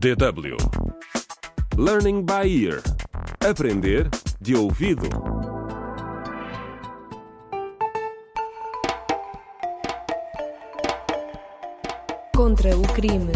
DW Learning by Ear Aprender de ouvido. Contra o crime.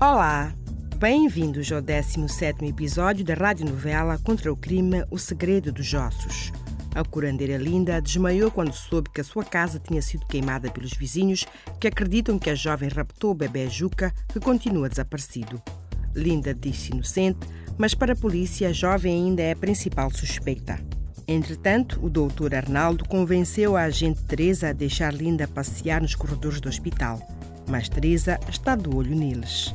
Olá, bem-vindos ao 17 episódio da radionovela Contra o Crime O Segredo dos Ossos. A curandeira Linda desmaiou quando soube que a sua casa tinha sido queimada pelos vizinhos que acreditam que a jovem raptou o bebê Juca, que continua desaparecido. Linda disse inocente, mas para a polícia a jovem ainda é a principal suspeita. Entretanto, o doutor Arnaldo convenceu a agente Teresa a deixar Linda passear nos corredores do hospital. Mas Teresa está de olho neles.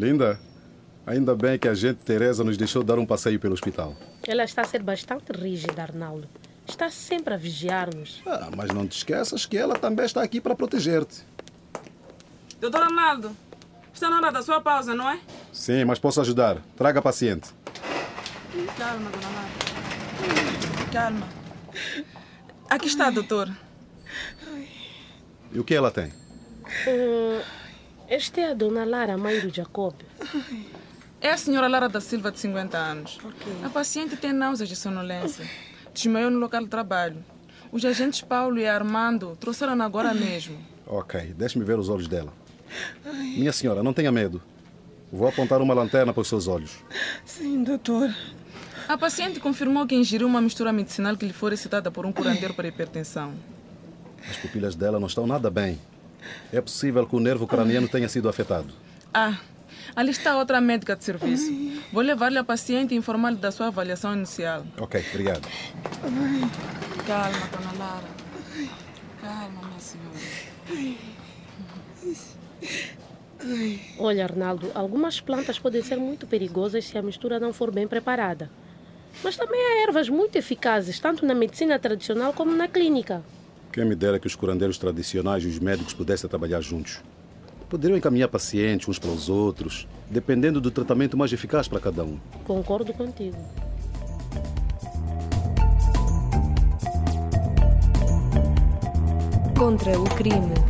Linda, ainda bem que a gente Teresa nos deixou dar um passeio pelo hospital. Ela está a ser bastante rígida, Arnaldo. Está sempre a vigiar-nos. Ah, mas não te esqueças que ela também está aqui para proteger-te. Doutor Arnaldo, está na hora da sua pausa, não é? Sim, mas posso ajudar. Traga paciente. Calma, dona Lara. Calma. Aqui está, doutor. E o que ela tem? Esta é a dona Lara, mãe do Jacob. É a senhora Lara da Silva, de 50 anos. A paciente tem náuseas e sonolência. Desmaiou no local de trabalho. Os agentes Paulo e Armando trouxeram-na agora mesmo. Ok, deixe-me ver os olhos dela. Minha senhora, não tenha medo. Vou apontar uma lanterna para os seus olhos. Sim, doutor. A paciente confirmou que ingeriu uma mistura medicinal que lhe foi recitada por um curandeiro para hipertensão. As pupilas dela não estão nada bem. É possível que o nervo craniano tenha sido afetado. Ah, ali está outra médica de serviço. Vou levar-lhe a paciente e informar-lhe da sua avaliação inicial. Ok, obrigado. Calma, dona Lara. Calma, minha senhora. Olha, Arnaldo, algumas plantas podem ser muito perigosas se a mistura não for bem preparada. Mas também há ervas muito eficazes, tanto na medicina tradicional como na clínica. Quem me dera que os curandeiros tradicionais e os médicos pudessem trabalhar juntos. Poderiam encaminhar pacientes uns para os outros, dependendo do tratamento mais eficaz para cada um. Concordo contigo. Contra o crime.